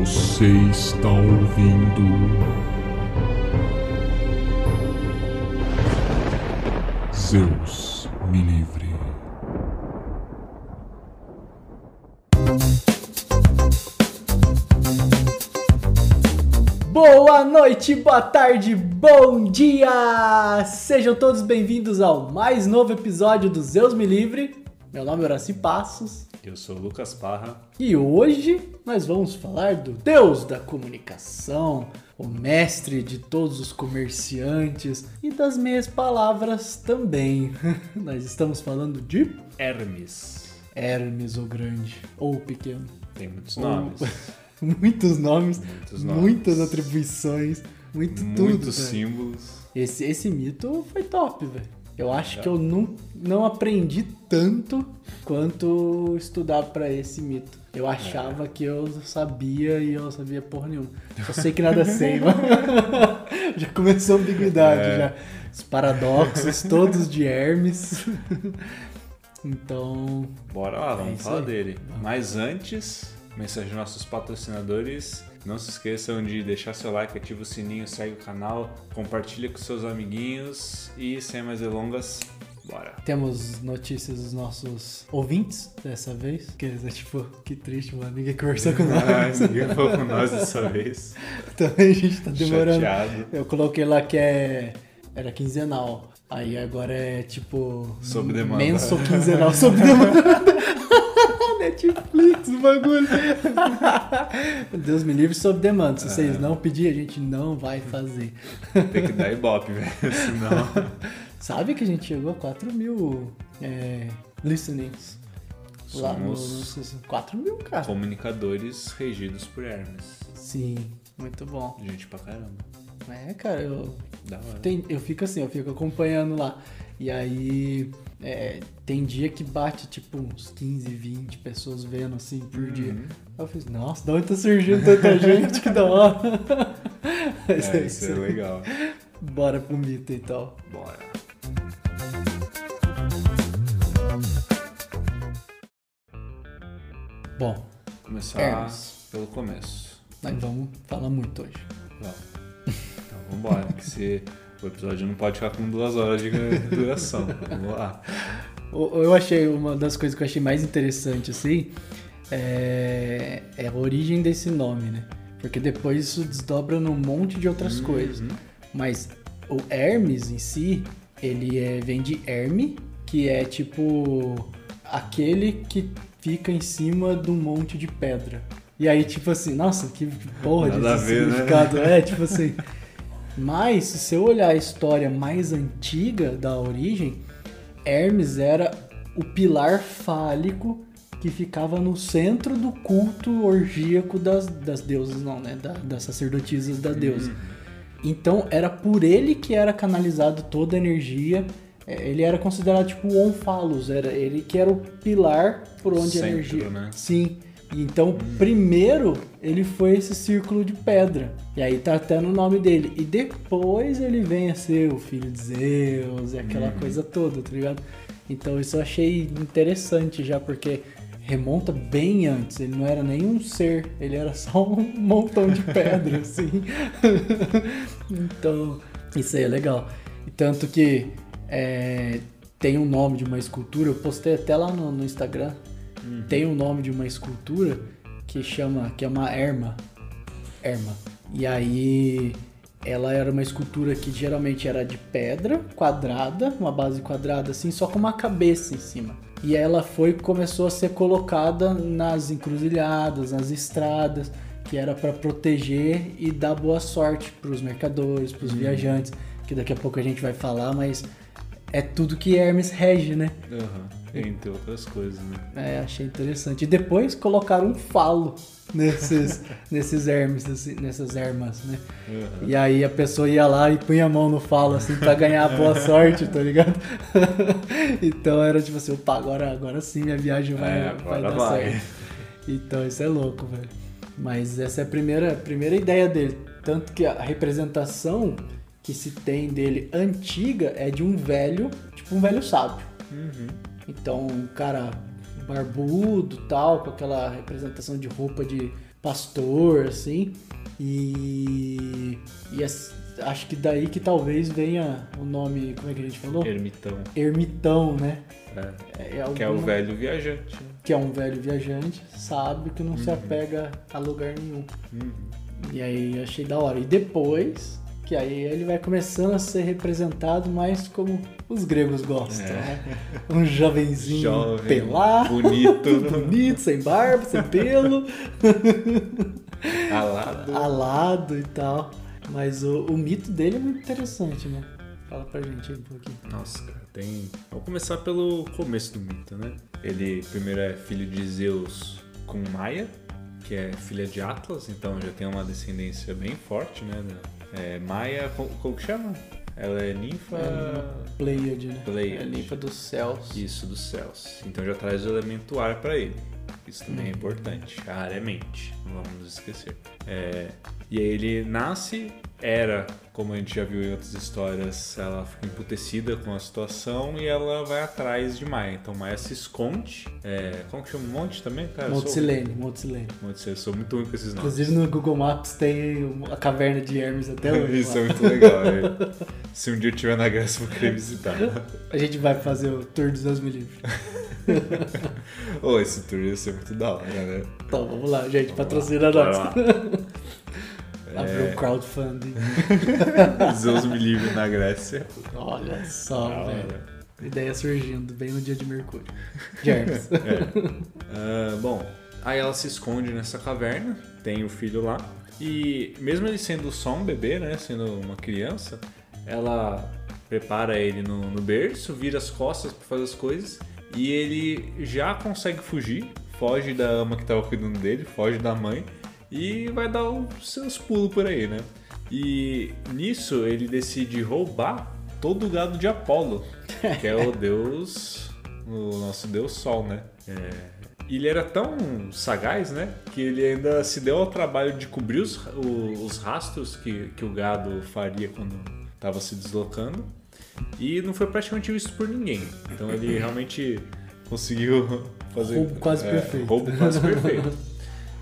Você está ouvindo. Zeus me livre. Boa noite, boa tarde, bom dia! Sejam todos bem-vindos ao mais novo episódio do Zeus Me Livre. Meu nome é Horaci Passos Eu sou o Lucas Parra. e hoje nós vamos falar do Deus da comunicação, o mestre de todos os comerciantes e das meias palavras também. nós estamos falando de Hermes. Hermes o Grande ou o Pequeno. Tem muitos Ou- nomes. Muitos nomes, Muitos nomes. muitas atribuições, muito tudo. Muitos símbolos. Esse, esse mito foi top, velho. Eu acho que eu não, não aprendi tanto quanto estudar pra esse mito. Eu achava que eu sabia e eu não sabia porra nenhuma. Só sei que nada sei, mano. Já começou a ambiguidade, É. já. Os paradoxos todos de Hermes. Então, Bora lá, vamos É falar dele. Mas antes, mensagem aos nossos patrocinadores. Não se esqueçam de deixar seu like, ativa o sininho, segue o canal, compartilha com seus amiguinhos e sem mais delongas, bora. temos notícias dos nossos ouvintes dessa vez. Que é tipo, que triste, mano. Ninguém conversou com Ai, nós. ninguém falou com nós dessa vez. Também a gente tá demorando. Chateado. Eu coloquei lá que é. Era quinzenal. Aí agora é tipo. Sob demanda. Menso quinzenal sob demanda. Netflix, o bagulho. Deus me livre sob demanda. Se É. vocês não pedirem, a gente não vai fazer. Tem que dar ibope, velho. Senão. Sabe que a gente chegou a 4 mil é, listenings. Lá no, Somos no, 4 mil, cara. comunicadores regidos por Hermes. Sim, muito bom. Gente pra caramba. É, cara, eu, Da hora. Tem- eu fico assim, eu fico acompanhando lá. E aí é, tem dia que bate tipo uns 15, 20 pessoas vendo assim por dia. Uhum. Aí eu fiz, nossa, da onde tá surgindo tanta gente? Que da hora. Mas É, isso é legal. Bora pro mito então. Bora. Bom, Começar Hermes. pelo começo. nós vamos falar muito hoje. Vamos. Então vambora, que se o episódio não pode ficar com duas horas de duração. Vamos lá. Eu achei uma das coisas que eu achei mais interessante assim é, é a origem desse nome, né? Porque depois isso desdobra num monte de outras coisas. Mas o Hermes em si, ele é, vem de Herme, que é tipo aquele que fica em cima de um monte de pedra. E aí, tipo assim, nossa, que porra de Nada ver, né? significado. É, tipo assim. Mas, se você olhar a história mais antiga da origem, Hermes era o pilar fálico que ficava no centro do culto orgíaco das, das deusas, não, né? Da- das sacerdotisas da deusa. Então era por ele que era canalizado toda a energia. É, Ele era considerado tipo o Onfalos, era ele que era o pilar por onde a Centro, energia. né? Sim. Então, primeiro ele foi esse círculo de pedra. E aí tá até no nome dele. E depois ele vem a ser o filho de Zeus e aquela coisa toda, tá ligado? Então isso eu achei interessante já, porque remonta bem antes. Ele não era nenhum ser, ele era só um montão de pedra, assim. então, isso aí é legal. E tanto que é, tem um nome de uma escultura, eu postei até lá no, no Instagram. Tem um nome de uma escultura que chama, que é uma erma. Erma. E aí ela era uma escultura que geralmente era de pedra quadrada, uma base quadrada assim, só com uma cabeça em cima. E ela foi começou a ser colocada nas encruzilhadas, nas estradas, que era para proteger e dar boa sorte para os mercadores, para os viajantes, que daqui a pouco a gente vai falar, mas é tudo que Hermes rege, né? Aham. Entre outras coisas, né? É, achei interessante. E depois colocaram um falo nesses, nesses hermes, nessas ermas, né? Aham. E aí a pessoa ia lá e punha a mão no falo, assim, pra ganhar a boa sorte, tá ligado? então era tipo assim, opa, agora, agora sim minha viagem vai, É, vai dar vai. certo. Então isso é louco, velho. Mas essa é a primeira, primeira ideia dele. Tanto que a representação que se tem dele antiga é de um velho, tipo um velho sábio. Então, um cara barbudo tal, com aquela representação de roupa de pastor, assim. E, e acho que daí que talvez venha o nome, como é que a gente falou? Ermitão. Ermitão, né? É. É Que é o velho viajante. né? que é um velho viajante, sabe que não se Uhum. apega a lugar nenhum. E aí achei da hora. E depois, que aí ele vai começando a ser representado mais como os gregos gostam, É. né? Um jovenzinho Jovem, pelado, bonito. bonito, sem barba, sem pelo, Alado. alado e tal. Mas o, o mito dele é muito interessante, né? Fala pra gente aí um pouquinho. Nossa, cara, tem. Vamos começar pelo começo do mito, né? Ele primeiro é filho de Zeus com Maia, que é filha de Atlas, então já tem uma descendência bem forte, né? É, Maia, como, que chama? Ela é ninfa. Pleiade, né? Pleiade. É limpa dos céus. Isso, dos céus. Então já traz o elemento ar pra ele. Isso também é importante. A ar é mente, não vamos nos esquecer. É, e aí ele nasce, era, como a gente já viu em outras histórias, ela fica emputecida com a situação e ela vai atrás de Maia. Então Maia se esconde. É, como que chama? Monte também? Cara, Monte sou- Silene, Monte Silene. Monte Silene, eu sou muito ruim com esses nomes. Inclusive no Google Maps tem a caverna de Hermes até hoje. Isso lá. é muito legal. é. Se um dia eu estiver na Grécia, eu vou querer visitar. A gente vai fazer o tour dos Deus me livre. Ô, esse tour ia ser muito da hora, né? Então, vamos lá, gente, patrocina Bora nós. Abriu É. crowdfunding. Zeus me livre na Grécia. Olha só, Da hora. velho. Ideia surgindo bem no dia de Mercúrio. De Hermes. Ah, bom, aí ela se esconde nessa caverna, tem o filho lá, e mesmo ele sendo só um bebê, né, sendo uma criança, ela prepara ele no, no berço, vira as costas para fazer as coisas, e ele já consegue fugir, foge da ama que tava cuidando dele, foge da mãe, e vai dar os seus pulos por aí, né? E nisso ele decide roubar todo o gado de Apolo, que é o deus, o nosso deus Sol, né? É, ele era tão sagaz, né? Que ele ainda se deu ao trabalho de cobrir os, os rastros que, que o gado faria quando estava se deslocando. E não foi praticamente visto por ninguém. Então ele realmente conseguiu fazer. Roubo quase é, perfeito. Roubo quase perfeito.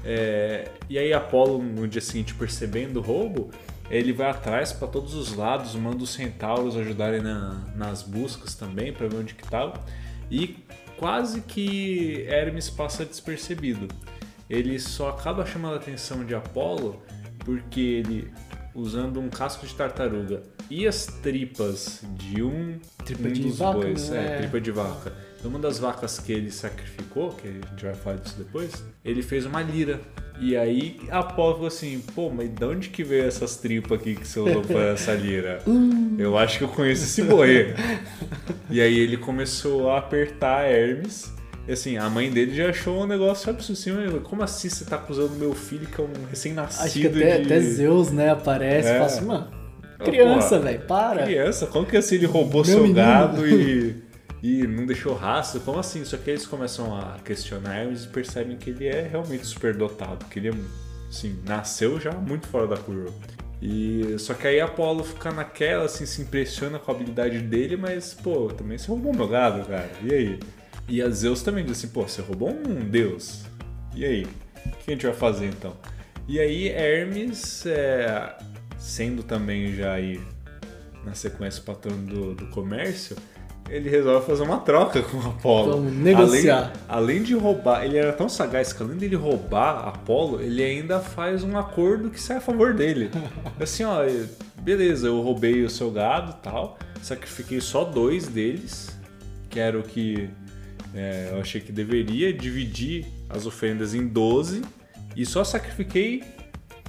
É, e aí Apolo, no dia seguinte, percebendo o roubo, ele vai atrás para todos os lados, manda os centauros ajudarem na- nas buscas também para ver onde que tava. E quase que Hermes passa despercebido. Ele só acaba chamando a atenção de Apolo porque ele, usando um casco de tartaruga e as tripas de um, Tripa um de dos vaca, bois, né? é, tripa de vaca. Uma das vacas que ele sacrificou, que a gente vai falar disso depois, ele fez uma lira. E aí Apolo falou assim, pô, mas de onde que veio essas tripas aqui que você usou pra essa lira? Eu acho que eu conheço esse boi. e aí ele começou a apertar Hermes. E assim, a mãe dele já achou um negócio absurdo. Assim, "Mas como assim você tá acusando meu filho que é um recém-nascido Acho que até, de... até Zeus, né, aparece e É. fala assim, mano, criança, velho, para. Criança, como que assim ele roubou Meu seu menino. gado e, e não deixou rastro? Como assim? Só que eles começam a questionar e percebem que ele é realmente superdotado, que ele é, assim, nasceu já muito fora da curva. E só que aí Apolo fica naquela, assim, se impressiona com a habilidade dele, mas, pô, também você roubou meu gado, cara. E aí? E a Zeus também diz assim, pô, você roubou um deus. E aí? O que a gente vai fazer então? E aí Hermes, é, sendo também já aí na sequência patrão do, do comércio, ele resolve fazer uma troca com Apolo. Vamos negociar. Além, além de roubar, ele era tão sagaz que além dele roubar Apolo, ele ainda faz um acordo que sai a favor dele. Assim, ó, beleza, eu roubei o seu gado e tal, sacrifiquei só dois deles, que era o que é, eu achei que deveria, dividir as oferendas em 12 e só sacrifiquei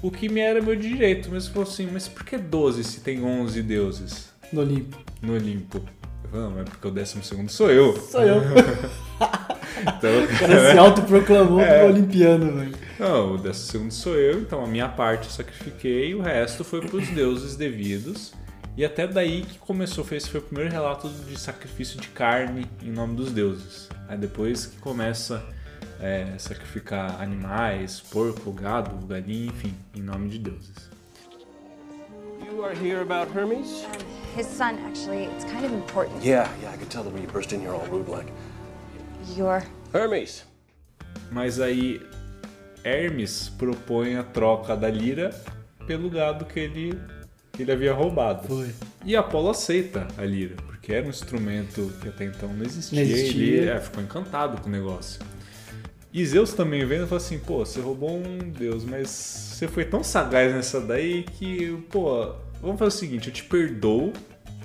o que me era meu direito. Mas falou assim, mas por que 12 se tem 11 deuses No Olimpo. no Olimpo? Eu falei, não, é porque o 12 segundo sou eu. Sou eu. Então, O cara se autoproclamou É. olimpiano, velho. Não, o décimo segundo sou eu, então a minha parte eu sacrifiquei, o resto foi para os deuses devidos. E até daí que começou, esse foi o primeiro relato de sacrifício de carne em nome dos deuses. Aí depois que começa é, sacrificar animais, porco, gado, galinha, enfim, em nome de deuses. You are here about Hermes? His son, actually, it's kind of important. Yeah, yeah, I could tell the way you burst in here all rude like. You're Hermes! Mas aí Hermes propõe a troca da lira pelo gado que ele, que ele havia roubado. Foi. E Apolo aceita a lira, porque era um instrumento que até então não existia. Não existia. Ele é, ficou encantado com o negócio. E Zeus também vendo, falou assim, pô, você roubou um deus, mas você foi tão sagaz nessa daí que, pô, vamos fazer o seguinte, eu te perdoo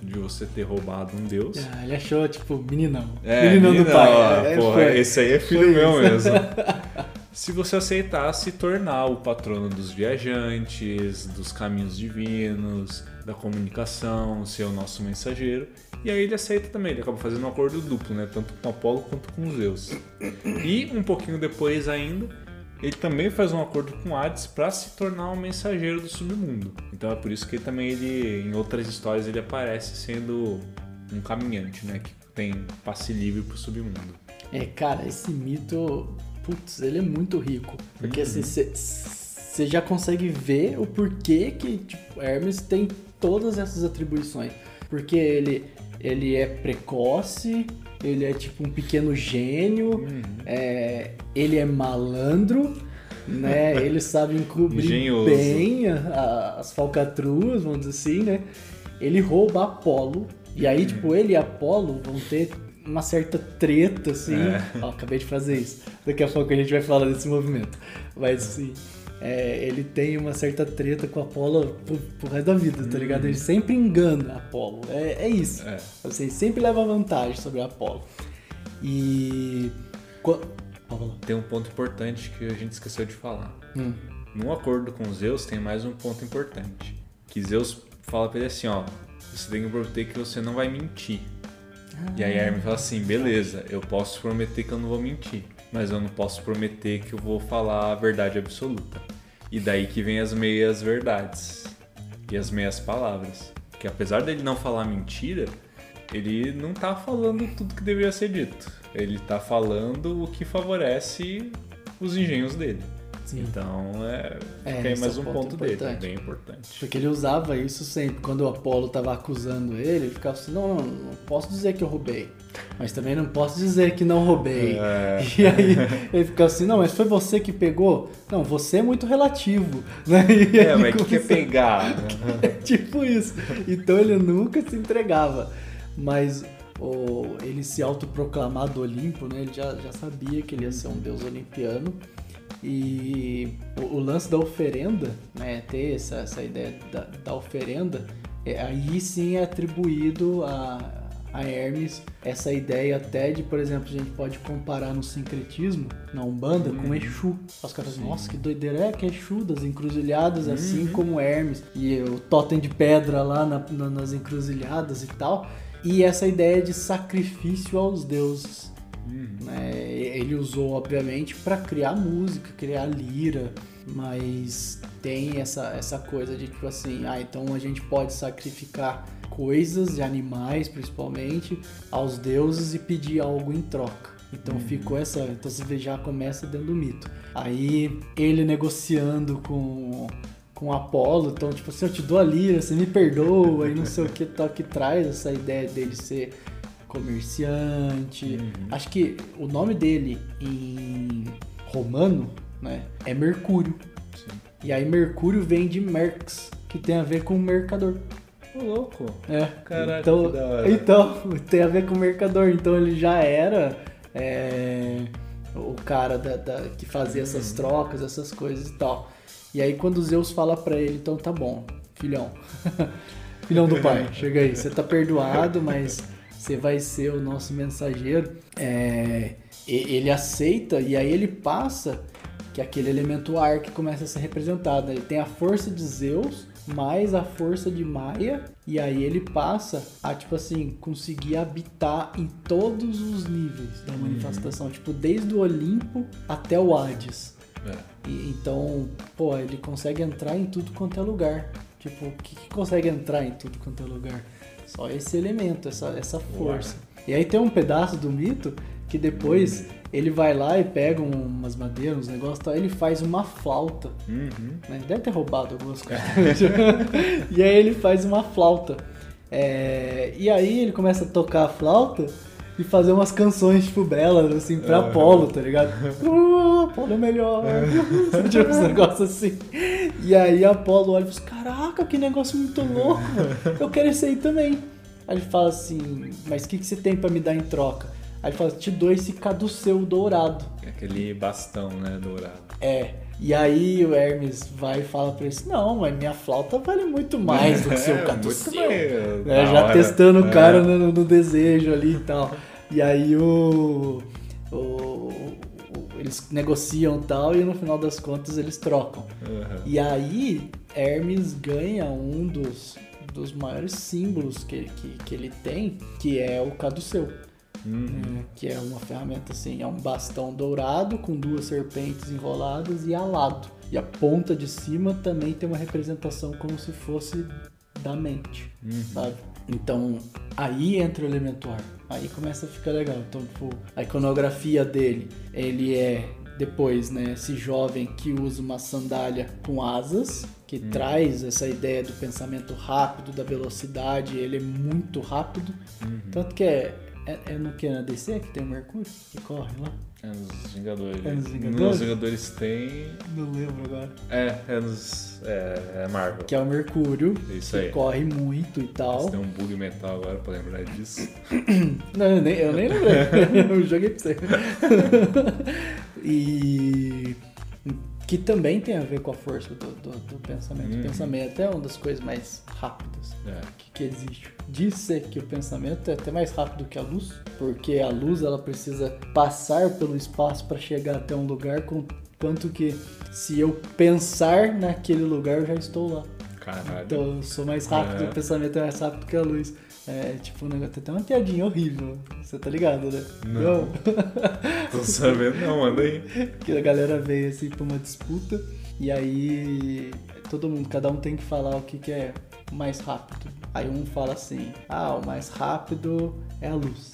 de você ter roubado um deus. Ah, ele achou, tipo, meninão. É, meninão do menina, pai. ó, É, porra, esse aí é filho meu mesmo. Se você aceitasse tornar o patrono dos viajantes, dos caminhos divinos, da comunicação, ser o nosso mensageiro. E aí ele aceita também, ele acaba fazendo um acordo duplo, né? Tanto com Apolo quanto com Zeus. E um pouquinho depois ainda, ele também faz um acordo com Hades para se tornar um mensageiro do submundo. Então é por isso que ele também ele, em outras histórias ele aparece sendo um caminhante, né? Que tem passe livre pro submundo. É, cara, esse mito, putz, ele é muito rico. Porque Uhum. assim, você já consegue ver o porquê que tipo, Hermes tem todas essas atribuições. Porque ele, ele é precoce, ele é tipo um pequeno gênio, Uhum. é, ele é malandro, né? ele sabe encobrir Engenhoso. bem a- a- as falcatruas, vamos dizer assim, né? Ele rouba Apolo. E aí, tipo, ele e Apolo vão ter uma certa treta, assim. É. Ó, acabei de fazer isso. Daqui a pouco a gente vai falar desse movimento. Mas, assim, é, ele tem uma certa treta com Apolo pro, pro resto da vida, tá ligado? Ele sempre engana Apolo. É, é isso. É. Assim, sempre leva vantagem sobre Apolo. E... qua-. Tem um ponto importante que a gente esqueceu de falar. Hum. No acordo com Zeus tem mais um ponto importante. Que Zeus fala pra ele assim, ó, você tem que prometer que você não vai mentir. E aí Hermes fala assim, beleza, eu posso prometer que eu não vou mentir, mas eu não posso prometer que eu vou falar a verdade absoluta. E daí que vem as meias verdades e as meias palavras. Que apesar dele não falar mentira, ele não tá falando tudo que deveria ser dito. Ele tá falando o que favorece os engenhos dele. Sim. Então é, É, esse mais é um ponto, ponto dele, bem importante. Porque ele usava isso sempre. Quando o Apolo tava acusando ele, ele ficava assim, não, não, não posso dizer que eu roubei. Mas também não posso dizer que não roubei. É. E aí ele ficava assim, não, mas foi você que pegou? Não, você é muito relativo. Né? E É, mas o que que é começou- pegar? tipo isso. Então ele nunca se entregava. Mas o, ele se autoproclamar do Olimpo, né? Ele já, já sabia que ele ia ser um deus olimpiano. E o, o lance da oferenda, né? Ter essa, essa ideia da, da oferenda, é, aí sim é atribuído a, a Hermes essa ideia até de, por exemplo, a gente pode comparar no sincretismo, na Umbanda, com Exu. Os caras falam, nossa, que doideira é que Exu das encruzilhadas, assim como Hermes. E o totem de pedra lá na- na- nas encruzilhadas e tal. E essa ideia de sacrifício aos deuses. Né? Ele usou, obviamente, para criar música, criar lira, mas tem essa, essa coisa de tipo assim, ah, então a gente pode sacrificar coisas e animais, principalmente, aos deuses e pedir algo em troca. Então ficou essa. Então você já começa dentro do mito. Aí ele negociando com, com Apolo, então, tipo assim, eu te dou a lira, você me perdoa, e não sei o que tal, que traz essa ideia dele ser comerciante. Acho que o nome dele em romano, né, é Mercúrio. E aí Mercúrio vem de Merx, que tem a ver com mercador. Ô, louco. É. Caraca, então, que da hora. então, tem a ver com mercador. Então ele já era é, o cara da, da- que fazia essas Uhum. trocas, essas coisas e tal. E aí quando Zeus fala pra ele, então tá bom, filhão. filhão do pai, chega aí, você tá perdoado, mas você vai ser o nosso mensageiro. É, ele aceita e aí ele passa que aquele elemento ar que começa a ser representado. Ele tem a força de Zeus mais a força de Maia e aí ele passa a tipo assim conseguir habitar em todos os níveis da manifestação, tipo desde o Olimpo até o Hades. É. E- então, pô, ele consegue entrar em tudo quanto é lugar. Tipo, o que, que consegue entrar em tudo quanto é lugar? Só esse elemento, essa, essa força. E aí tem um pedaço do mito que depois ele vai lá e pega um- umas madeiras, uns negócios e tal, ele faz uma flauta. Uhum. Né? Deve ter roubado algumas coisas. e aí ele faz uma flauta. É, E aí ele começa a tocar a flauta e fazer umas canções, tipo, belas, assim, pra Apolo, tá ligado? Uh, Apolo é melhor. tipo, uns negócios assim. E aí Apolo olha e fala, assim, caraca, que negócio muito louco, mano. eu quero esse aí também. Aí ele fala assim, mas o que, que você tem pra me dar em troca? Aí ele fala, te dou esse caduceu dourado. Aquele bastão, né, dourado. É. E aí o Hermes vai e fala pra ele assim, não, mas minha flauta vale muito mais do que seu É, caduceu. É, já hora. testando o É. cara no, no desejo ali e tal. E aí o, o- o- eles negociam e tal e no final das contas eles trocam. Aham. E aí Hermes ganha um dos, dos maiores símbolos que, que, que ele tem, que é o caduceu. Uhum. É, que é uma ferramenta assim, é um bastão dourado com duas serpentes enroladas e alado. E a ponta de cima também tem uma representação como se fosse da mente, sabe? Então aí entra o elemento ar. Aí começa a ficar legal. Então, tipo, a iconografia dele, ele é depois, né, esse jovem que usa uma sandália com asas, que traz essa ideia do pensamento rápido, da velocidade, ele é muito rápido. Tanto que é, é, é no que? Na DC que tem o Mercúrio? Que corre lá? É nos Vingadores. É nos Vingadores? Nos Vingadores tem. Não lembro agora. É, é nos. É, é Marvel. Que é o Mercúrio, Isso que aí. corre muito e tal. Você tem um bug mental agora pra lembrar disso. Não, eu nem, eu nem lembrei. eu joguei pra você. e que também tem a ver com a força do, do, do pensamento. O Uhum. pensamento é uma das coisas mais rápidas É. que, que existe. Diz-se que o pensamento é até mais rápido que a luz, porque a luz ela precisa passar pelo espaço para chegar até um lugar, com, quanto que se eu pensar naquele lugar eu já estou lá. Caralho. Então eu sou mais rápido, É. o pensamento é mais rápido que a luz. É tipo um negócio, tem até uma piadinha horrível. Você tá ligado, né? Não. Tô sabendo não, manda aí. que a galera veio assim pra uma disputa e aí todo mundo, cada um tem que falar o que, que é mais rápido. Aí um fala assim, ah, o mais rápido é a luz.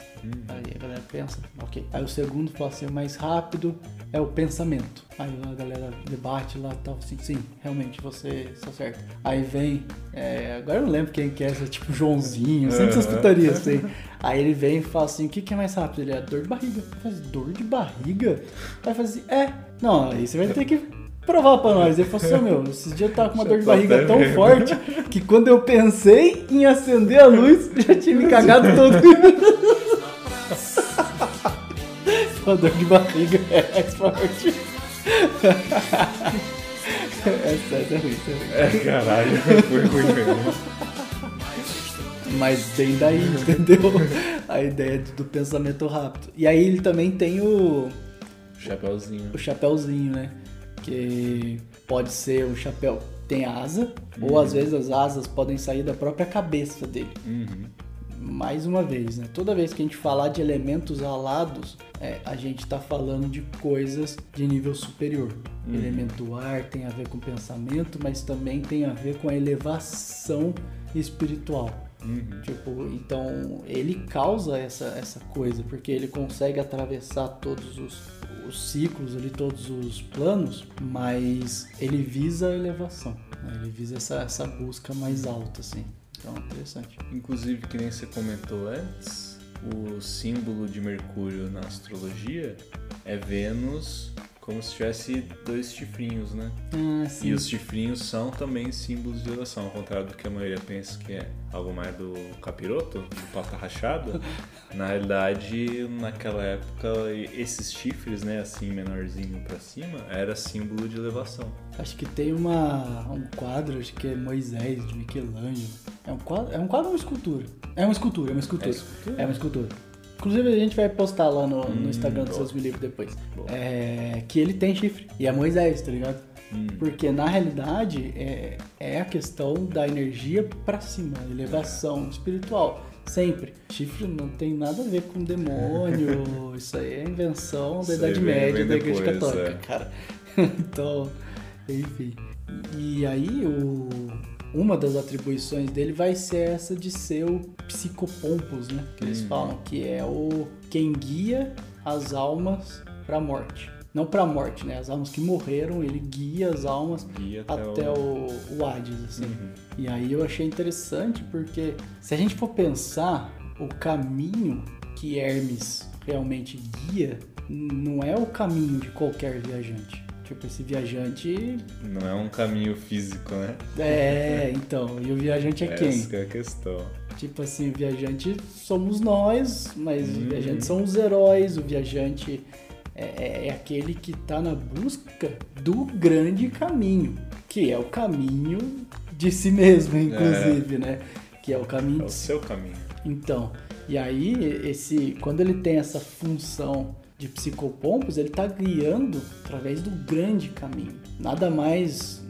Aí a galera pensa, ok. Aí o segundo fala assim, o mais rápido é o pensamento. Aí a galera debate lá e tal, assim, sim, realmente você está certo. Aí vem, é, agora eu não lembro quem que é, tipo Joãozinho, sempre essas putarias assim. Aí ele vem e fala assim, o que, que é mais rápido? Ele é dor de barriga. Assim, dor de barriga? Aí fala assim, é, não, aí você vai ter que provar pra nós. Ele falou assim, "Ô, meu, esses dias eu tava com uma Já dor de tô barriga tão vendo." forte que quando eu pensei em acender a luz, já tinha me cagado todo. A dor de barriga é mais forte. Essa, essa é ruim, essa é ruim. É, caralho, foi ruim mesmo. Mas vem daí, entendeu? A ideia do pensamento rápido. E aí ele também tem o, Chapeuzinho. o chapéuzinho, né? Que pode ser o chapéu tem asa, ou às vezes as asas podem sair da própria cabeça dele. Uhum. Mais uma vez, né? Toda vez que a gente falar de elementos alados, é, a gente está falando de coisas de nível superior. Elemento ar tem a ver com pensamento, mas também tem a ver com a elevação espiritual. Tipo, então ele causa essa, essa coisa, porque ele consegue atravessar todos os, os ciclos ali, todos os planos, mas ele visa a elevação, né? ele visa essa, essa busca mais alta, assim. Então, interessante. Inclusive, que nem você comentou antes, o símbolo de Mercúrio na astrologia é Vênus como se tivesse dois chifrinhos, né? Ah, sim. E os chifrinhos são também símbolos de elevação, ao contrário do que a maioria pensa que é algo mais do capiroto, do pata rachada. Na realidade, naquela época, esses chifres, né, assim, menorzinho pra cima, era símbolo de elevação. Acho que tem uma, um quadro, acho que é Moisés, de Michelangelo. É um quadro, é um quadro ou uma escultura? É uma escultura, é uma escultura. É escultura? É uma escultura. Inclusive a gente vai postar lá no, no Hum, Instagram do. Seus Me Livros depois. É, que ele tem chifre. E é Moisés, tá ligado? Hum. Porque na realidade é, é a questão da energia pra cima, elevação espiritual. Sempre. Chifre não tem nada a ver com demônio. isso aí é invenção da Idade Média da Igreja Católica, é. cara. então, enfim. E aí o, uma das atribuições dele vai ser essa de ser o psicopompos, né? Que eles Uhum. falam, que é o quem guia as almas pra morte. Não pra morte, né? As almas que morreram, ele guia as almas Guia até até o- o, o Hades, assim. Uhum. E aí eu achei interessante porque se a gente for pensar o caminho que Hermes realmente guia não é o caminho de qualquer viajante. Tipo, esse viajante. Não é um caminho físico, né? É, então. E o viajante é quem? Essa que é a questão. Tipo assim, o viajante somos nós, mas o viajante são os heróis, o viajante é, é- é aquele que tá na busca do grande caminho, que é o caminho de si mesmo, inclusive, né? Que é o caminho É o seu caminho. então, e aí esse quando ele tem essa função de psicopompos, ele tá guiando através do grande caminho. Nada mais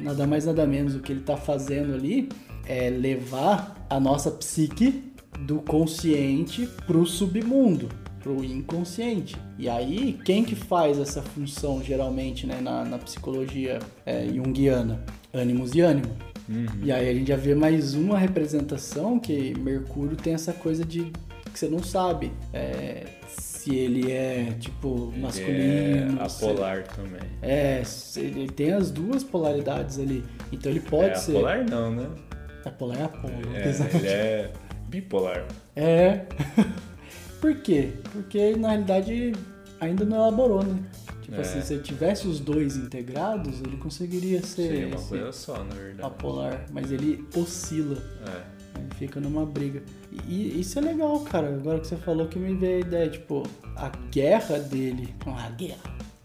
nada mais nada menos o que ele tá fazendo ali é levar a nossa psique do consciente pro submundo, pro inconsciente. E aí, quem que faz essa função geralmente né, na, na psicologia é, junguiana? Ânimos e ânimo. E aí a gente já vê mais uma representação que Mercúrio tem essa coisa de que você não sabe é, se ele é tipo masculino. é se- apolar também. É, se ele tem as duas polaridades ali. Então ele pode é ser. apolar não, né? Apolar é apolo. É, ele é bipolar. É. Por quê? Porque na realidade ainda não elaborou, né? Tipo É. assim, se ele tivesse os dois integrados, ele conseguiria ser Seria uma coisa só, na verdade. apolar. Mas ele oscila. É. Ele fica numa briga. E isso é legal, cara. Agora que você falou que me veio a ideia, tipo, a guerra dele. Não, a guerra.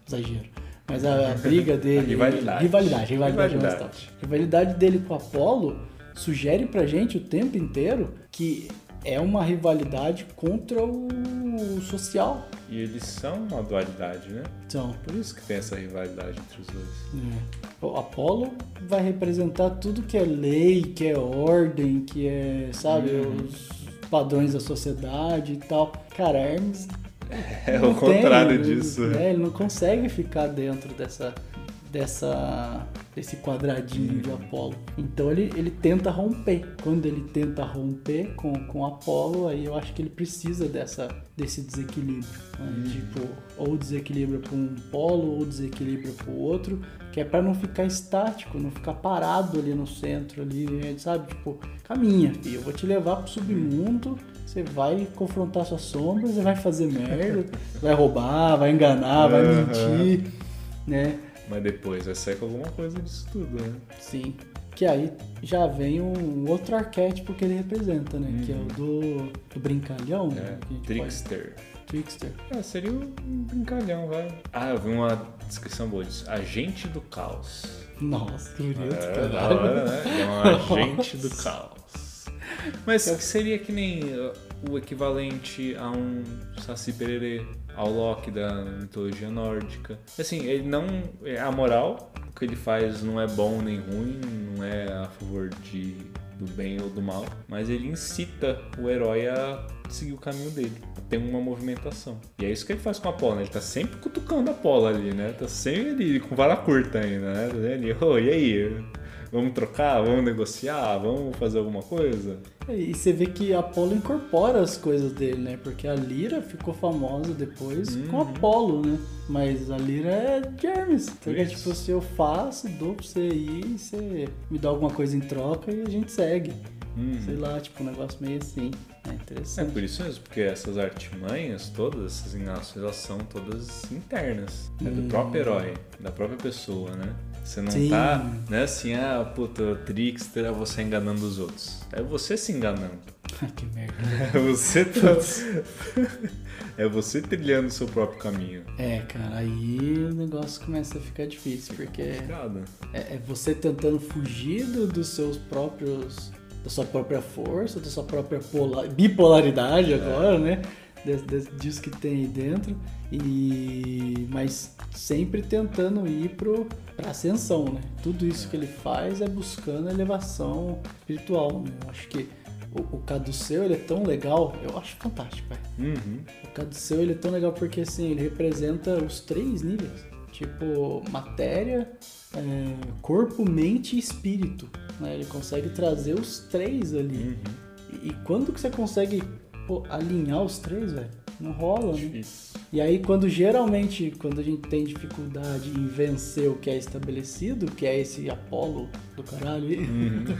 Exagero. Mas a, a briga dele. A rivalidade. Rivalidade, rivalidade. Rivalidade. mas tá. rivalidade dele com o Apolo sugere pra gente o tempo inteiro que é uma rivalidade contra o social. E eles são uma dualidade, né? Então, Por isso que tem essa rivalidade entre os dois. O Apolo vai representar tudo que é lei, que é ordem, que é, sabe, Uhum. os padrões da sociedade e tal. Cara, Hermes. É não o contrário disso. né? Ele não consegue ficar dentro dessa. Dessa desse quadradinho Uhum. de Apolo. Então ele, ele tenta romper. Quando ele tenta romper com, com Apolo, aí eu acho que ele precisa dessa, desse desequilíbrio. né? Uhum. Tipo, ou desequilíbrio para um polo, ou desequilíbrio para o outro, que é para não ficar estático, não ficar parado ali no centro, ali, sabe? Tipo, caminha, filho, eu vou te levar pro submundo. Você vai confrontar suas sombras, você vai fazer merda, vai roubar, vai enganar, vai mentir, né? Mas depois vai sair com alguma coisa disso tudo, né? Sim. Que aí já vem um outro arquétipo que ele representa, né? Que é o do, do brincalhão. É, né? Trickster. pode- Trickster. Ah, seria um brincalhão, vai. Ah, eu vi uma descrição boa disso. Agente do caos. Nossa, que bonito, É, da caralho. hora, né? É um agente do caos. Mas seria que nem o equivalente a um Saci Pererê, ao Loki da mitologia nórdica. Assim, ele não. É amoral, o que ele faz não é bom nem ruim, não é a favor de, do bem ou do mal, mas ele incita o herói a seguir o caminho dele. Tem uma movimentação. E é isso que ele faz com a Apolo, né? Ele tá sempre cutucando a Apolo ali, né? Tá sempre ali com vara curta ainda, né? Tá ali, "Ô, e aí? Vamos trocar? Vamos negociar? Vamos fazer alguma coisa? E você vê que Apolo incorpora as coisas dele, né? Porque a Lira ficou famosa depois Uhum. com Apolo, né? Mas a Lira é Hermes. Então, é tipo, se eu faço, dou pra você ir, você me dá alguma coisa em troca e a gente segue. Sei lá, tipo, um negócio meio assim. É É interessante. por isso mesmo, porque essas artimanhas, todas essas enganações, elas são todas internas. É do próprio herói, da própria pessoa, né? Você não Sim. tá, né, assim, ah, puta, trickster é você enganando os outros. É você se enganando. que merda. É você tá... é você trilhando o seu próprio caminho. É, cara, aí o negócio começa a ficar difícil, porque Obrigado. é, é você tentando fugir do- dos seus próprios. da sua própria força, da sua própria pola- bipolaridade agora, né? Des- des- disso que tem aí dentro. E. Mas sempre tentando ir pro, pra ascensão, né? Tudo isso que ele faz é buscando elevação espiritual. Né? Eu acho que o, o Caduceu ele é tão legal, eu acho fantástico, velho. Uhum. O Caduceu ele é tão legal porque assim, ele representa os três níveis. Tipo, matéria, é, corpo, mente e espírito. né? Ele consegue trazer os três ali. Uhum. E, e quando que você consegue pô, alinhar os três, velho? Não rola, né? E aí, quando geralmente, quando a gente tem dificuldade em vencer o que é estabelecido, que é esse Apolo do caralho aí,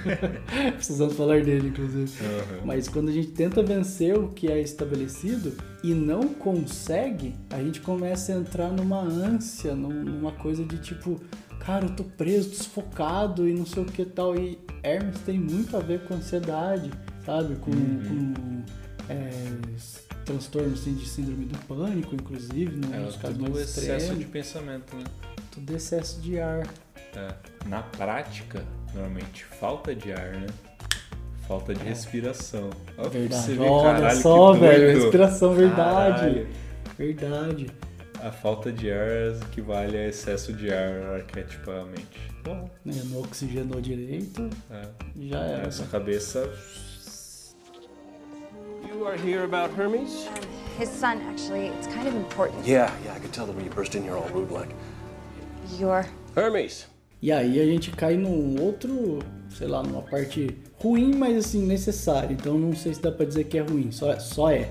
precisamos falar dele, inclusive. Aham. Mas quando a gente tenta vencer o que é estabelecido e não consegue, a gente começa a entrar numa ânsia, num- numa coisa de tipo, cara, eu tô preso, desfocado e não sei o que tal. E Hermes tem muito a ver com ansiedade, sabe? Com, com, é, transtornos assim, de síndrome do pânico, inclusive, né? É nos casos tudo mais excesso extremos. de pensamento, né? Tudo excesso de ar. É. Na prática, normalmente, falta de ar, né? Falta de respiração. Olha É. Verdade. você ver, Olha caralho, só, que velho. Respiração, verdade. Caralho. Verdade. A falta de ar equivale a excesso de ar arquetipamente. Bom, Né, Não oxigenou direito, é. já era. Essa cabeça. You are here about Hermes? His son, actually, it's kind of important. Yeah, yeah, I could tell the way you burst in here all rude like. You're Hermes. E aí a gente cai num outro, sei lá, numa parte ruim, mas assim, necessária. Então não sei se dá pra dizer que é ruim, só, só é.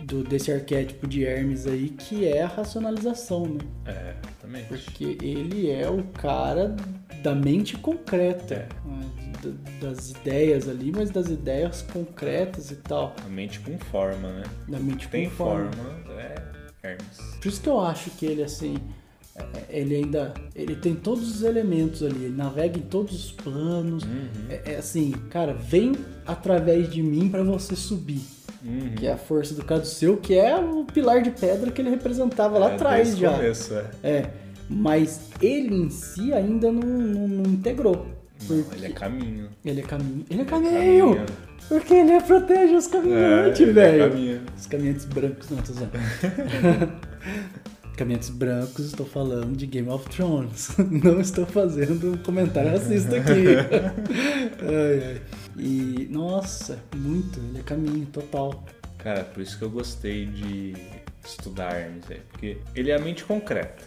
Do, desse arquétipo de Hermes aí, que é a racionalização, né? É, exatamente. Porque ele é o cara da mente concreta, É. né? Da- das ideias ali, mas das ideias concretas e tal. A mente com forma, né? Da mente Tem com forma. forma, é Hermes. Por isso que eu acho que ele, assim, é- ele ainda, ele tem todos os elementos ali, ele navega em todos os planos. É, é assim, cara, vem através de mim pra você subir. Que é a força do Caduceu, que é o pilar de pedra que ele representava lá É, atrás o já. Começo, é. É, mas ele em si ainda não, não, não integrou. Não, Porque ele é caminho. ele é caminho. Ele é caminho! caminho. Porque ele é, protege os É, caminhantes, ele é velho. caminho. Os caminhantes brancos, não, tô caminhantes brancos, estou falando de Game of Thrones. Não estou fazendo comentário racista aqui. ai, ai. E, nossa, muito, ele é caminho, total. Cara, por isso que eu gostei de estudar Hermes. Porque ele é a mente concreta.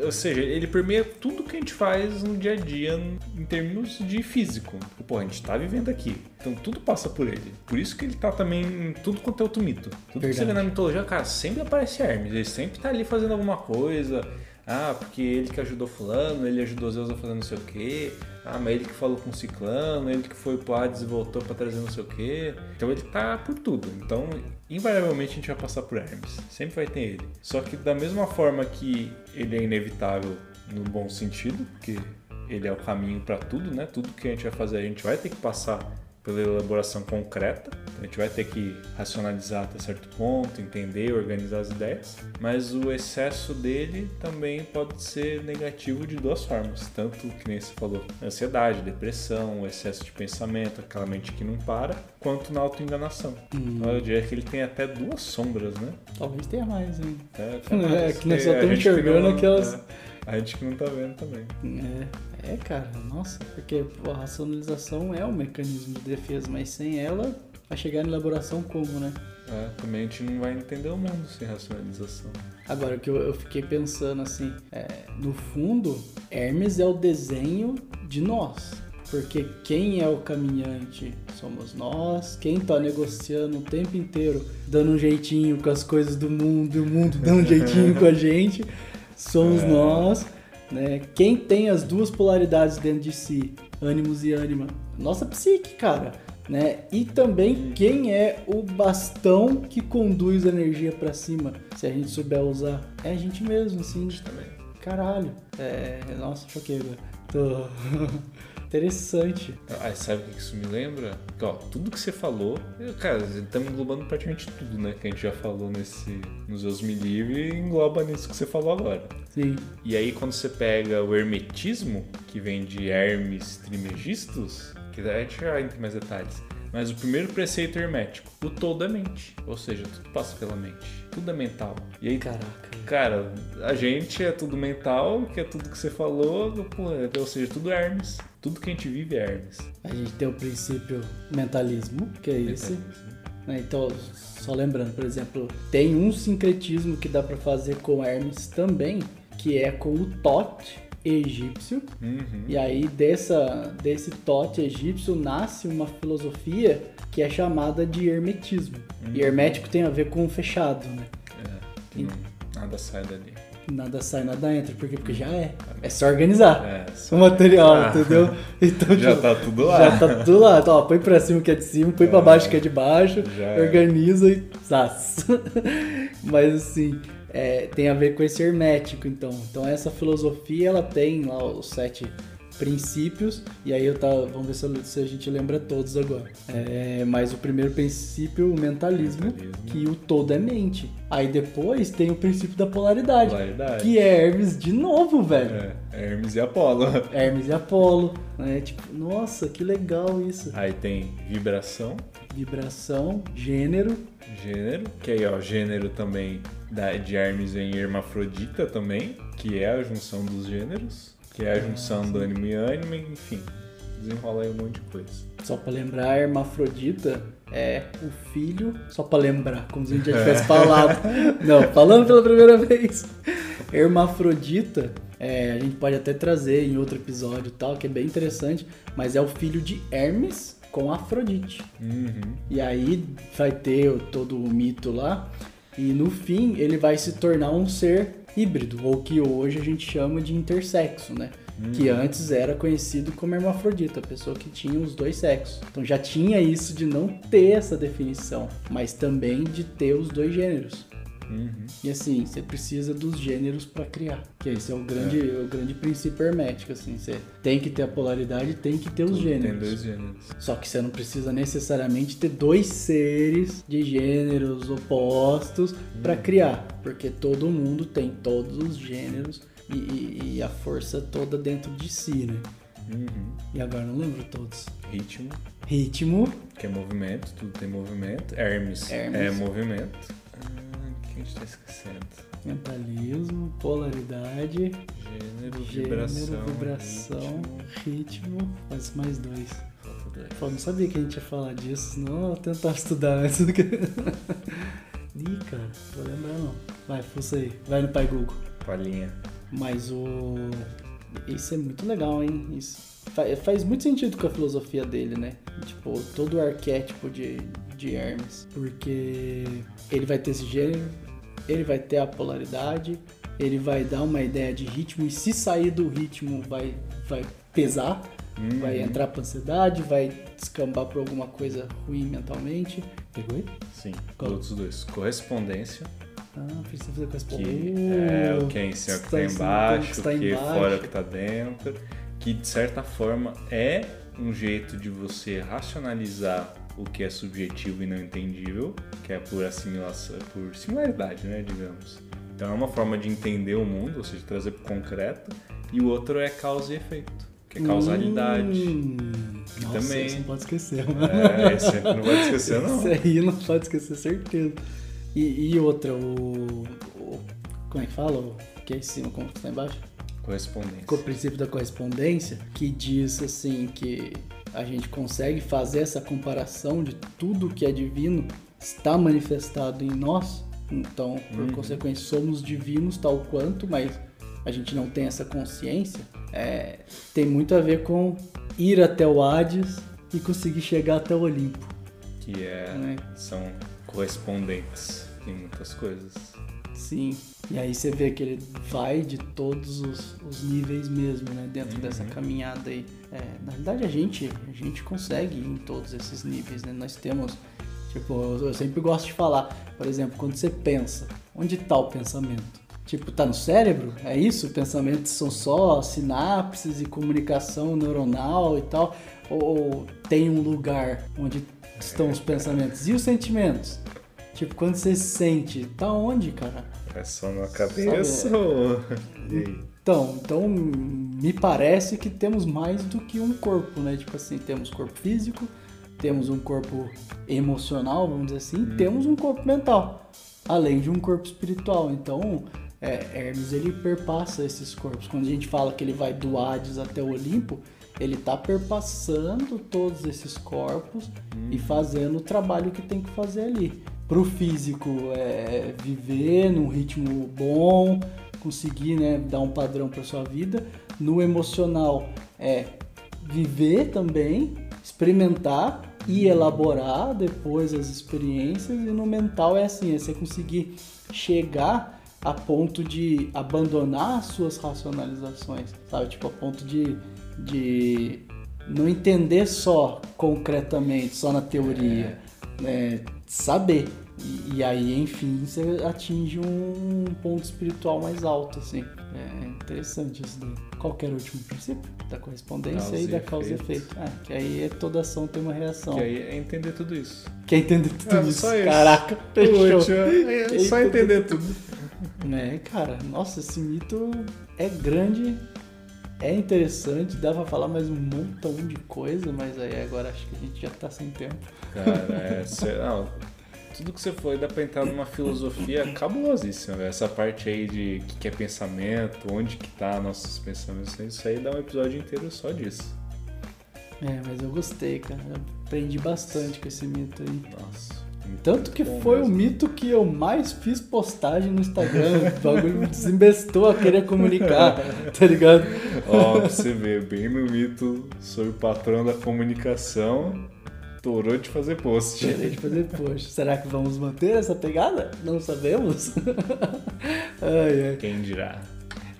Ou seja, ele permeia tudo que a gente faz no dia a dia em termos de físico. Pô, a gente tá vivendo aqui. Então tudo passa por ele. Por isso que ele tá também em tudo quanto é outro mito. Tudo que você vê Verdade. na mitologia, cara, sempre aparece Hermes. Ele sempre tá ali fazendo alguma coisa. Ah, porque ele que ajudou fulano, ele ajudou Zeus a fazer não sei o quê. Ah, mas ele que falou com ciclano, ele que foi pro Hades e voltou pra trazer não sei o quê. Então ele tá por tudo. Então, invariavelmente a gente vai passar por Hermes. Sempre vai ter ele. Só que da mesma forma que ele é inevitável no bom sentido, porque ele é o caminho pra tudo, né? Tudo que a gente vai fazer a gente vai ter que passar pela elaboração concreta. Então a gente vai ter que racionalizar até certo ponto, entender, organizar as ideias. Mas o excesso dele também pode ser negativo de duas formas. Tanto que nem você falou, ansiedade, depressão, o excesso de pensamento, aquela mente que não para, quanto na autoenganação. Então eu diria que ele tem até duas sombras, né? Talvez tenha mais, hein? Até É, mais. que nós só estamos enxergando aquelas- é, a gente que não tá vendo também. É, é, cara, nossa, porque a racionalização é um mecanismo de defesa, mas sem ela, vai chegar na elaboração como, né? É, também a gente não vai entender o mundo sem racionalização. Agora que eu, eu fiquei pensando assim, é, no fundo, Hermes é o desenho de nós. Porque quem é o caminhante somos nós, quem tá negociando o tempo inteiro, dando um jeitinho com as coisas do mundo, e o mundo dando um jeitinho com a gente, somos nós. Né? Quem tem as duas polaridades dentro de si, ânimos e ânima, nossa psique, cara. Né? E também quem é o bastão que conduz a energia pra cima, se a gente souber usar, é a gente mesmo, assim. Também. Caralho. É, nossa, choquei, velho. Tô interessante. Ah, sabe o que isso me lembra? Que, ó, tudo que você falou, eu, cara, estamos englobando praticamente tudo, né? Que a gente já falou nesse, nos Deus Me Livre, engloba nisso que você falou agora. Sim. E aí, quando você pega o hermetismo, que vem de Hermes Trimegistus, que a gente já entra em mais detalhes, mas o primeiro preceito hermético, o todo é mente. Ou seja, tudo passa pela mente. Tudo é mental. E aí, Caraca. cara, a gente é tudo mental, que é tudo que você falou, ou seja, tudo é Hermes. Tudo que a gente vive é Hermes. A gente tem o princípio mentalismo, que é esse. né? Então, só lembrando, por exemplo, tem um sincretismo que dá pra fazer com Hermes também, que é com o Tote, egípcio. Uhum. E aí dessa, desse tote egípcio nasce uma filosofia que é chamada de hermetismo. E hermético tem a ver com fechado, né? É, não- nada sai dali. Nada sai, nada entra. Por quê? Porque já é. É só organizar É, o material, Ah. entendeu? Então Já tipo, tá tudo lá. Já tá tudo lá. Então, ó, põe pra cima que é de cima, põe pra baixo que é de baixo, Já é. organiza e zaz. Mas assim, é, tem a ver com esse hermético, então. Então essa filosofia, ela tem lá os sete princípios, e aí eu tá, vamos ver se, se a gente lembra todos agora. É, mas o primeiro princípio, o mentalismo, Mentalismo. que o todo é mente. Aí depois tem o princípio da polaridade, Polaridade. que é Hermes de novo, velho. É, Hermes e Apolo. Hermes e Apolo, né? Tipo, nossa, que legal isso. Aí tem vibração, Vibração, gênero, gênero, que aí ó, gênero também da, de Hermes vem hermafrodita também, que é a junção dos gêneros, que é a junção do ânimo e ânimo, enfim. Desenrola aí um monte de coisa. só pra lembrar, hermafrodita é o filho, só pra lembrar, como se a gente já tivesse falado. Não, falando pela primeira vez. Hermafrodita, é, a gente pode até trazer em outro episódio e tal, que é bem interessante, mas é o filho de Hermes com Afrodite. Uhum. E aí vai ter todo o mito lá. E no fim ele vai se tornar um ser híbrido, ou que hoje a gente chama de intersexo, né? Que antes era conhecido como hermafrodita, a pessoa que tinha os dois sexos. Então já tinha isso de não ter essa definição, mas também de ter os dois gêneros. Uhum. E assim, você precisa dos gêneros para criar. Que esse é o grande, o grande princípio hermético, assim. Você tem que ter a polaridade, tem que ter os Tudo gêneros. Tem dois gêneros. Só que você não precisa necessariamente ter dois seres de gêneros opostos pra criar, porque todo mundo tem todos os gêneros e, e- e a força toda dentro de si, né? Uhum. E agora não lembro todos. Ritmo, Ritmo, que é movimento, tudo tem movimento. Hermes, Hermes. é movimento. Gente tá esquecendo? mentalismo, polaridade, Gênero, gênero, vibração. vibração, ritmo. ritmo, mais mais dois. Falta dois. Pô, não sabia que a gente ia falar disso, senão eu tentava estudar antes do que. Ih, cara, vou lembrar não. Vai, força aí, vai no Pai Google. Palhinha. Mas o. Isso é muito legal, hein? Isso fa- faz muito sentido com a filosofia dele, né? Tipo, todo o arquétipo de, de Hermes. Porque ele vai ter esse gênero, ele vai ter a polaridade, ele vai dar uma ideia de ritmo, e se sair do ritmo vai, vai pesar, vai entrar pra ansiedade, vai descambar por alguma coisa ruim mentalmente. Pegou aí? Sim, Qual? os outros dois. Correspondência, Ah, precisa fazer essa que é o que é em cima, o que tá Está em cima, embaixo, o que está que é embaixo. fora, o que tá dentro. Que de certa forma é um jeito de você racionalizar o que é subjetivo e não entendível, que é por assimilação, por similaridade, né, digamos. Então é uma forma de entender o mundo, ou seja, trazer pro concreto, e o outro é causa e efeito, que é causalidade. Hum, E nossa, também- Isso não pode esquecer. É, esse não vai esquecer, não. Isso aí não pode esquecer, certeza. E, e outra, o, o- Como é que fala? O que é em cima, como que está embaixo? Correspondência. Com o princípio da correspondência, que diz assim que a gente consegue fazer essa comparação de tudo que é divino está manifestado em nós. Então, por consequência, somos divinos tal quanto, mas a gente não tem essa consciência. É, tem muito a ver com ir até o Hades e conseguir chegar até o Olimpo. que é, Né? são correspondentes em muitas coisas. Sim. E aí você vê que ele vai de todos os, os níveis mesmo, né? Dentro dessa caminhada aí. É, na verdade a gente, a gente consegue ir em todos esses níveis, né? Nós temos, tipo, eu eu sempre gosto de falar, por exemplo, quando você pensa, onde tá o pensamento? Tipo, tá no cérebro? É isso? Pensamentos são só sinapses e comunicação neuronal e tal? Ou tem um lugar onde estão os pensamentos? E os sentimentos? Tipo, quando você sente, tá onde, cara? É só na cabeça ou... E aí? Então, então, me parece que temos mais do que um corpo, né? Tipo assim, temos corpo físico, temos um corpo emocional, vamos dizer assim, temos um corpo mental, além de um corpo espiritual. Então, é, Hermes ele perpassa esses corpos. Quando a gente fala que ele vai do Hades até o Olimpo, ele tá perpassando todos esses corpos e fazendo o trabalho que tem que fazer ali. Pro físico, é viver num ritmo bom, conseguir né, dar um padrão para sua vida. No emocional é viver também, experimentar e elaborar depois as experiências. E no mental é assim, é você conseguir chegar a ponto de abandonar as suas racionalizações, sabe? Tipo, a ponto de, de não entender só concretamente, só na teoria, né? saber. E, e aí, enfim, você atinge um ponto espiritual mais alto, assim. É interessante isso daí. Qual que era o último princípio? Da correspondência Causa e da causa e efeito. É, que aí é toda ação tem uma reação. Que aí é entender tudo isso. Quer entender tudo É, isso? isso. Caraca, fechou. Útil, é só entender tudo. É, cara, nossa, esse mito é grande, é interessante, dá pra falar mais um montão de coisa, mas aí agora acho que a gente já tá sem tempo. Cara, é. não, tudo que você foi dá pra entrar numa filosofia cabulosíssima, velho. Essa parte aí de o que é pensamento, onde que tá nossos pensamentos, isso aí dá um episódio inteiro só disso. É, mas eu gostei, cara. Eu aprendi bastante com esse mito aí. Nossa. Tanto que foi o mesmo. mito que eu mais fiz postagem no Instagram. O bagulho me desembestou a querer comunicar, tá ligado? Ó, pra você ver, bem no mito, sou o patrão da comunicação, torou de fazer post. Tirei de fazer post. Será que vamos manter essa pegada? Não sabemos. ai, ai. Quem dirá?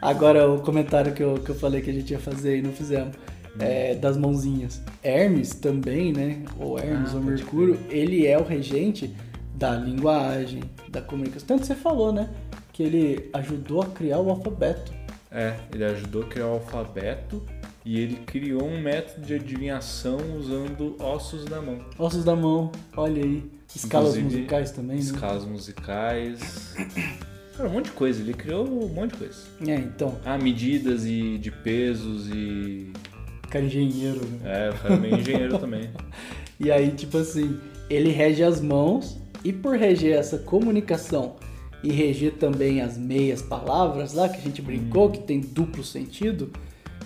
Agora o comentário que eu, que eu falei que a gente ia fazer e não fizemos. É, das mãozinhas. Hermes também, né? Ou Hermes Ah, ou Mercúrio, ele é o regente da linguagem, da comunicação. Tanto você falou, né? Que ele ajudou a criar o alfabeto. É, ele ajudou a criar o alfabeto e ele criou um método de adivinhação usando ossos da mão. Ossos da mão, olha aí. Escalas Inclusive, musicais também, né? Escalas musicais. Cara, um monte de coisa. Ele criou um monte de coisa. É, então, Ah, medidas e de pesos e. cara engenheiro, né? É, o cara meio engenheiro também. E aí, tipo assim, ele rege as mãos e por reger essa comunicação e reger também as meias palavras lá que a gente brincou, que tem duplo sentido,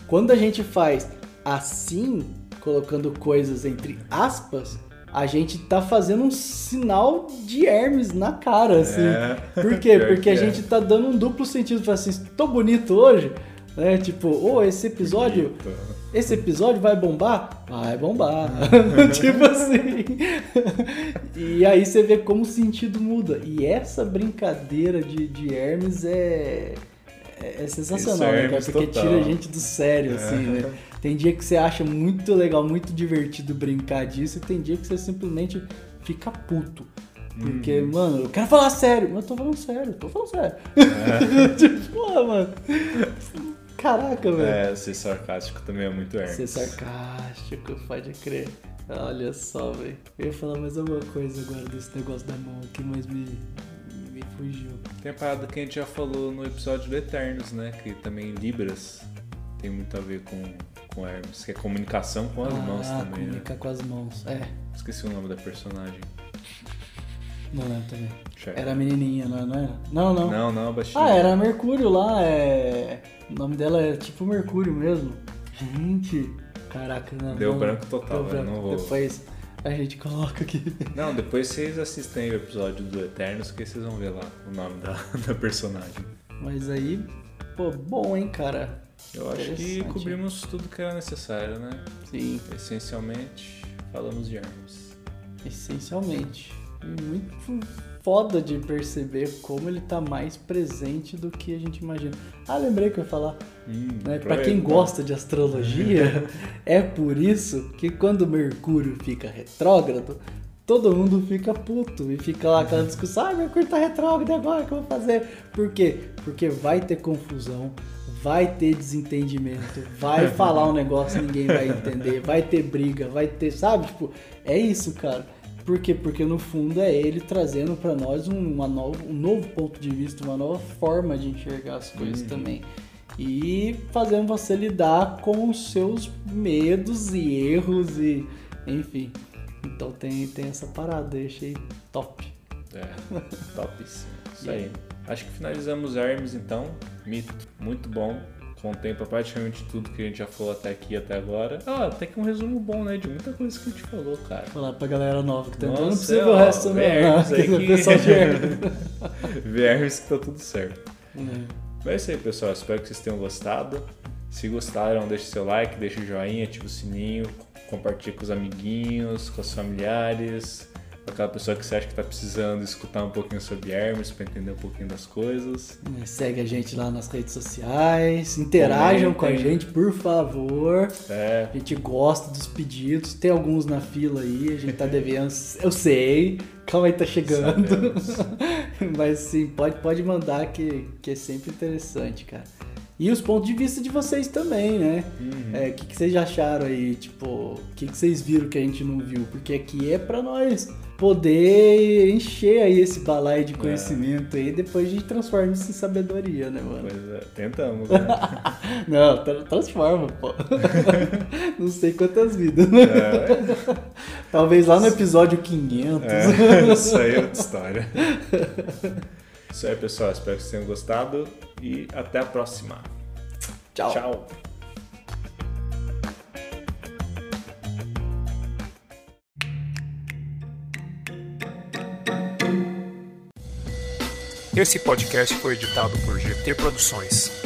quando a gente faz assim, colocando coisas entre aspas, a gente tá fazendo um sinal de Hermes na cara, assim. É. Por quê? Porque que a é. gente tá dando um duplo sentido, fala assim, tô bonito hoje, né? Tipo, ô, esse episódio Bonito. esse episódio vai bombar? Vai bombar. tipo assim. e aí você vê como o sentido muda. E essa brincadeira de, de Hermes é. É é sensacional, é né, cara? Porque total. tira a gente do sério, assim, né? Tem dia que você acha muito legal, muito divertido brincar disso, e tem dia que você simplesmente fica puto. Porque, Uhum. mano, eu quero falar sério, mas eu tô falando sério, tô falando sério. tipo, porra, mano. Caraca, velho. É, ser sarcástico também é muito Hermes. Ser sarcástico, pode crer. Olha só, velho. Eu ia falar mais alguma coisa agora desse negócio da mão aqui, mas me fugiu. Tem a parada que a gente já falou no episódio do Eternos, né? Que também Libras tem muito a ver com, com Hermes, que é comunicação com as mãos ah, também, né? comunicar com as mãos. É, Esqueci o nome da personagem. não lembro também. Era a menininha, não, não era? Não, não. Não, não, baixinho. Ah, era a Mercúrio lá, é... O nome dela é tipo Mercúrio mesmo. Gente, caraca, não. Deu não- branco total, deu branco. não vou- Depois a gente coloca aqui. Não, depois vocês assistem o episódio do Eternos que vocês vão ver lá o nome da, da personagem. Mas aí, pô, bom, hein, cara. Eu acho que cobrimos tudo que era necessário, né? Sim. Essencialmente, falamos de Hermes. Essencialmente. Muito foda de perceber como ele tá mais presente do que a gente imagina. Ah, lembrei que eu ia falar. Hum, Né? Pra quem aproveita. gosta de astrologia, é por isso que quando Mercúrio fica retrógrado, todo mundo fica puto e fica lá aquela discussão: ah, Mercúrio tá retrógrado agora o que eu vou fazer? Por quê? Porque vai ter confusão, vai ter desentendimento, vai falar um negócio que ninguém vai entender, vai ter briga, vai ter, sabe? Tipo, é isso, cara. Por quê? Porque no fundo é ele trazendo pra nós um, uma nova, um novo ponto de vista, uma nova forma de enxergar as coisas também. E fazendo você lidar com os seus medos e erros e enfim. Então tem, tem essa parada, eu achei top. É, topíssimo. Isso aí. Acho que finalizamos Hermes então. Mito, muito bom. Contempla praticamente tudo que a gente já falou até aqui e até agora. Ah, até que um resumo bom, né? De muita coisa que a gente falou, cara. Falar pra galera nova que tá entrando, não precisa ver o resto não, Hermes não, aí que- pessoal que tá tudo certo. É. Mas é isso aí, pessoal. Espero que vocês tenham gostado. Se gostaram, deixe seu like, deixe o joinha, ative o sininho, compartilhe com os amiguinhos, com os familiares, aquela pessoa que você acha que está precisando escutar um pouquinho sobre Hermes para entender um pouquinho das coisas. Segue a gente lá nas redes sociais, interajam com a gente, por favor. É, A gente gosta dos pedidos, tem alguns na fila aí, a gente tá devendo, eu sei, calma aí, tá chegando. Sabemos. Mas sim, pode, pode mandar que, que é sempre interessante, cara. E os pontos de vista de vocês também, né? É, O que, que vocês acharam aí? Tipo, o que, que vocês viram que a gente não viu? Porque aqui é pra nós poder encher aí esse balaio de conhecimento aí, depois a gente transforma isso em sabedoria, né, mano? pois é, tentamos, né? Não, tra- transforma, pô. não sei quantas vidas. É, Talvez lá no episódio 500. é, isso aí é outra história. Isso aí, pessoal. Espero que vocês tenham gostado e até a próxima. Tchau. Tchau. Esse podcast foi editado por GT Produções.